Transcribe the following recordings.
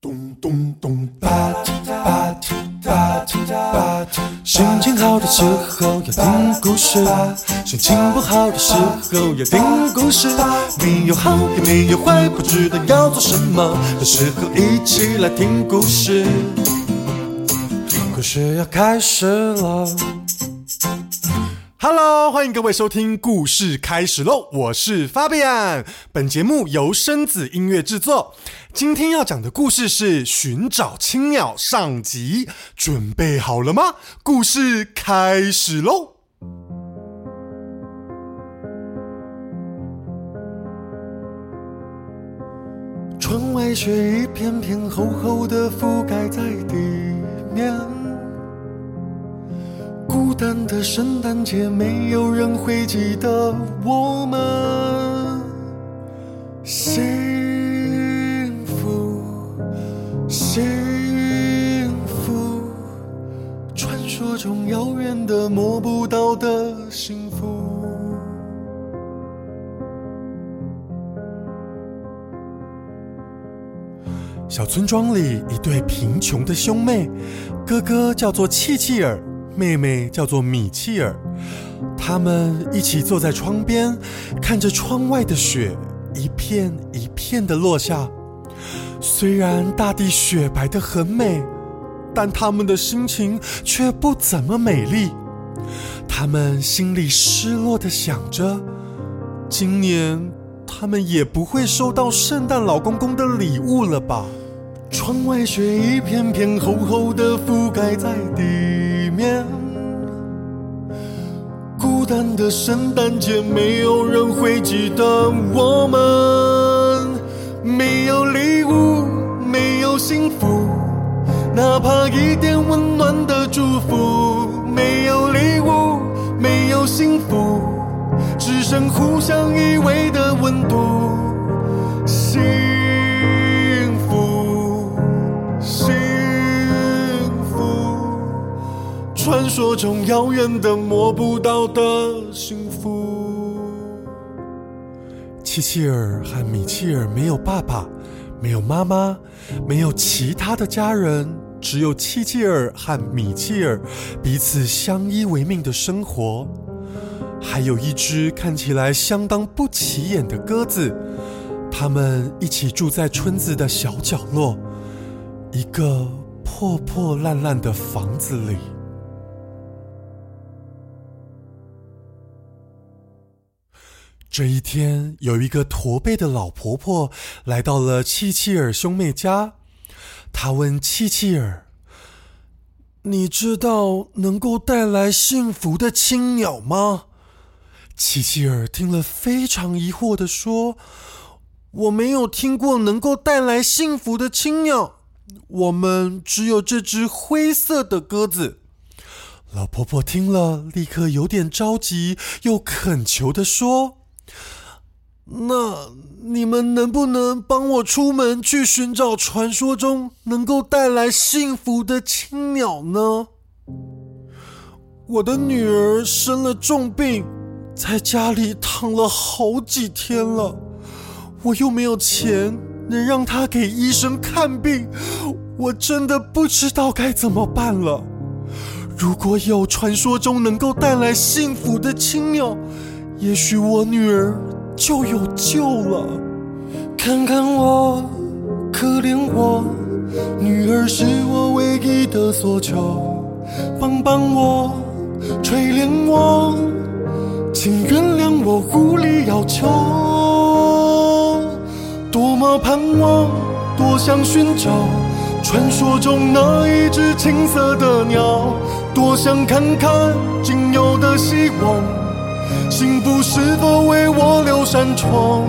咚咚咚，吧唧吧唧吧唧吧唧。心情好的时候要听故事，心情不好的时候要听故事。没有好也没有坏，不知道要做什么的时候，一起来听故事。故事要开始了。Hello，欢迎各位收听故事开始喽！我是 Fabian，本节目由生子音乐制作。今天要讲的故事是《寻找青鸟》上集，准备好了吗？故事开始喽！窗外雪一片片厚厚的覆盖在地面。单的圣诞节，没有人会记得我们。幸福，幸福，传说中遥远的摸不到的幸福。小村庄里，一对贫穷的兄妹，哥哥叫做契契尔。妹妹叫做米切尔，他们一起坐在窗边，看着窗外的雪一片一片的落下。虽然大地雪白的很美，但他们的心情却不怎么美丽。他们心里失落的想着，今年他们也不会收到圣诞老公公的礼物了吧？窗外雪一片片厚厚的覆盖在地。面，孤单的圣诞节，没有人会记得我们。没有礼物，没有幸福，哪怕一点温暖的祝福。没有礼物，没有幸福，只剩互相依偎的温度。传说中遥远的摸不到的幸福。契契尔和米契尔没有爸爸，没有妈妈，没有其他的家人，只有契契尔和米契尔彼此相依为命的生活。还有一只看起来相当不起眼的鸽子，他们一起住在村子的小角落，一个破破烂烂的房子里。这一天，有一个驼背的老婆婆来到了契契尔兄妹家。她问契契尔：“你知道能够带来幸福的青鸟吗？”契契尔听了，非常疑惑的说：“我没有听过能够带来幸福的青鸟，我们只有这只灰色的鸽子。”老婆婆听了，立刻有点着急，又恳求的说。那你们能不能帮我出门去寻找传说中能够带来幸福的青鸟呢？我的女儿生了重病，在家里躺了好几天了，我又没有钱能让她给医生看病，我真的不知道该怎么办了。如果有传说中能够带来幸福的青鸟，也许我女儿就有救了。看看我，可怜我，女儿是我唯一的所求。帮帮我，垂怜我，请原谅我无理要求。多么盼望，多想寻找传说中那一只青色的鸟，多想看看仅有的希望。幸福是否为我留扇窗？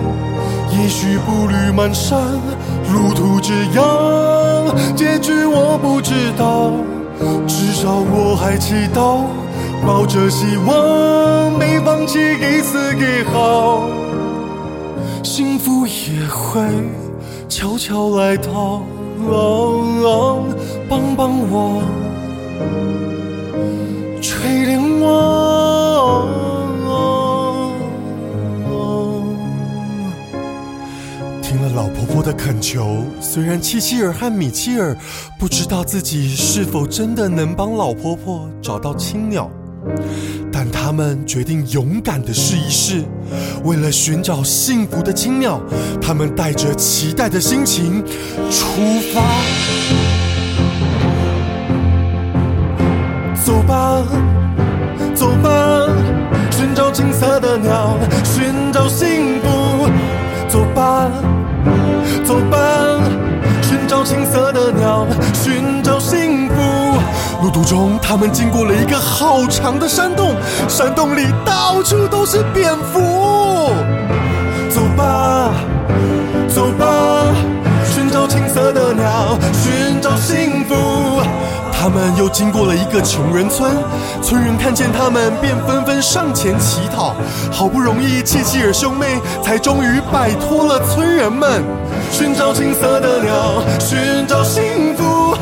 也许步履蹒跚，路途之遥，结局我不知道。至少我还祈祷，抱着希望，没放弃一次也好。幸福也会悄悄来到，帮帮我，垂怜听了老婆婆的恳求，虽然契契尔和米切尔不知道自己是否真的能帮老婆婆找到青鸟，但他们决定勇敢的试一试。为了寻找幸福的青鸟，他们带着期待的心情出发。走吧，走吧，寻找金色的鸟，寻找幸福。走吧，走吧，寻找青色的鸟，寻找幸福。路途中，他们经过了一个好长的山洞，山洞里到处都是蝙蝠。们又经过了一个穷人村，村人看见他们，便纷纷上前乞讨。好不容易，契契尔兄妹才终于摆脱了村人们，寻找青色的鸟，寻找幸福。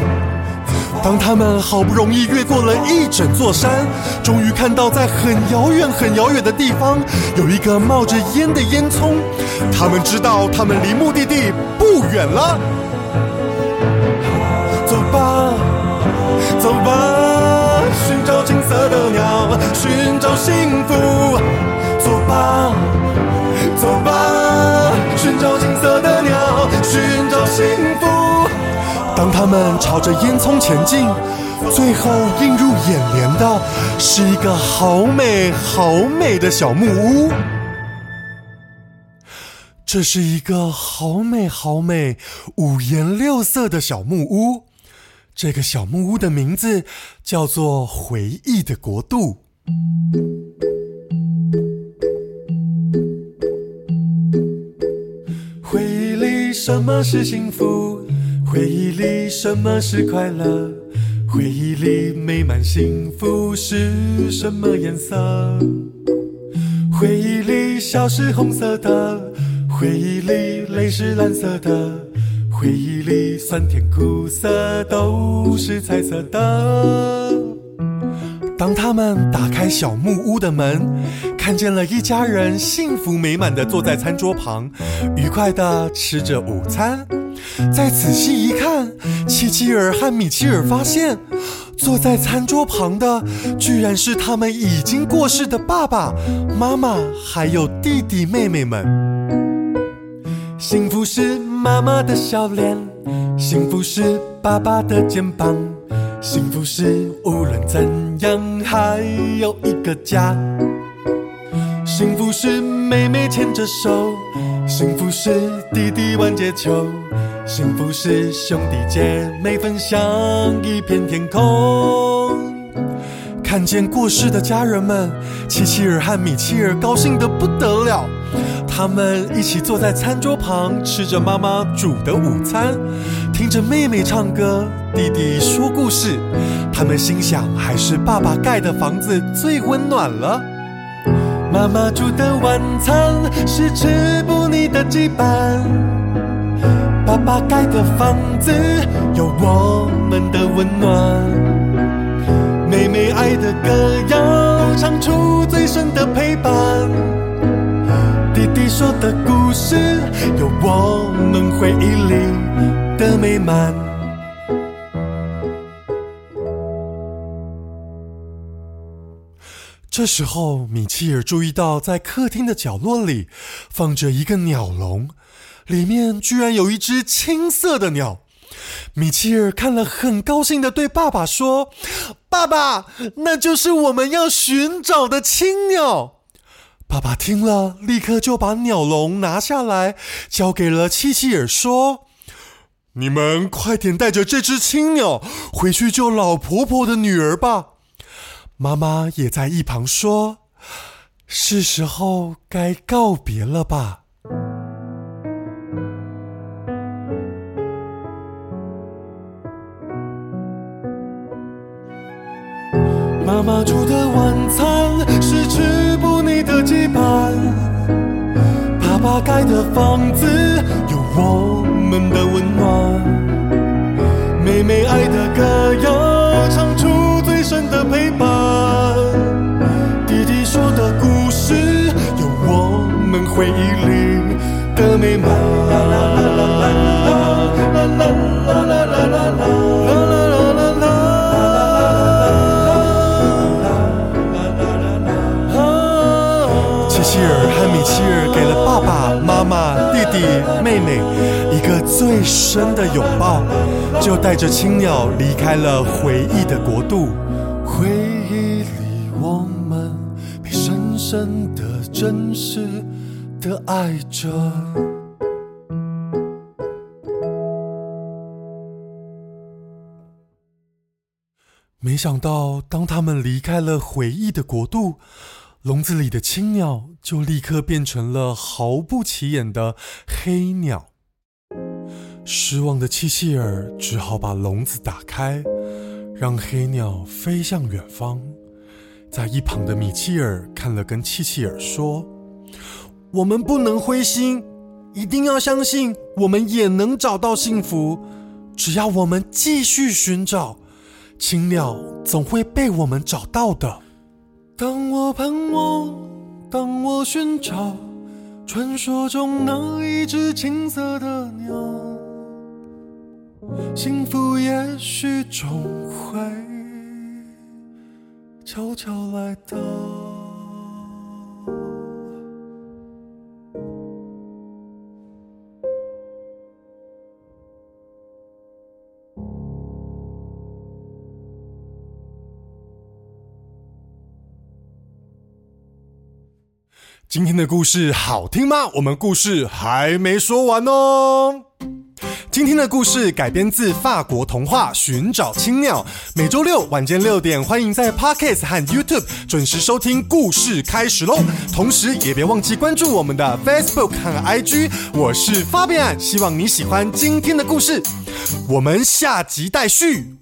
当他们好不容易越过了一整座山，终于看到在很遥远、很遥远的地方有一个冒着烟的烟囱，他们知道他们离目的地不远了。走吧，寻找金色的鸟，寻找幸福。走吧，走吧，寻找金色的鸟，寻找幸福。当他们朝着烟囱前进，最后映入眼帘的是一个好美好美的小木屋。这是一个好美好美、五颜六色的小木屋。这个小木屋的名字叫做“回忆的国度”。回忆里什么是幸福？回忆里什么是快乐？回忆里美满幸福是什么颜色？回忆里笑是红色的，回忆里泪是蓝色的。回忆里酸甜苦涩都是彩色的。当他们打开小木屋的门，看见了一家人幸福美满的坐在餐桌旁，愉快的吃着午餐。再仔细一看，契契尔和米奇尔发现，坐在餐桌旁的居然是他们已经过世的爸爸妈妈，还有弟弟妹妹们。幸福是。妈妈的笑脸，幸福是爸爸的肩膀，幸福是无论怎样还有一个家。幸福是妹妹牵着手，幸福是弟弟玩街球，幸福是兄弟姐妹分享一片天空。看见过世的家人们，琪琪尔和米切尔高兴得不得了。他们一起坐在餐桌旁，吃着妈妈煮的午餐，听着妹妹唱歌，弟弟说故事。他们心想，还是爸爸盖的房子最温暖了。妈妈煮的晚餐是吃不腻的羁绊，爸爸盖的房子有我们的温暖。妹妹爱的歌谣唱出最深的陪伴。弟弟说的故事，有我们回忆里的美满。这时候，米切尔注意到，在客厅的角落里放着一个鸟笼，里面居然有一只青色的鸟。米切尔看了，很高兴的对爸爸说：“爸爸，那就是我们要寻找的青鸟。”爸爸听了，立刻就把鸟笼拿下来，交给了契契尔，说：“你们快点带着这只青鸟回去救老婆婆的女儿吧。”妈妈也在一旁说：“是时候该告别了吧。”妈妈煮的晚餐是吃不腻的羁绊，爸爸盖的房子有我们的温暖，妹妹爱的歌谣唱出最深的陪伴，弟弟说的故事有我们回忆里的美满。一个最深的拥抱，就带着青鸟离开了回忆的国度。回忆里，我们被深深的、真实的爱着。没想到，当他们离开了回忆的国度，笼子里的青鸟就立刻变成了毫不起眼的黑鸟。失望的契契尔只好把笼子打开，让黑鸟飞向远方。在一旁的米切尔看了，跟契契尔说：“我们不能灰心，一定要相信，我们也能找到幸福。只要我们继续寻找。”青鸟总会被我们找到的。当我盼望，当我寻找，传说中那一只青色的鸟，幸福也许终会悄悄来到。今天的故事好听吗？我们故事还没说完哦。今天的故事改编自法国童话《寻找青鸟》，每周六晚间六点，欢迎在 Podcast 和 YouTube 准时收听。故事开始喽！同时也别忘记关注我们的 Facebook 和 IG。我是 Fabian，希望你喜欢今天的故事。我们下集待续。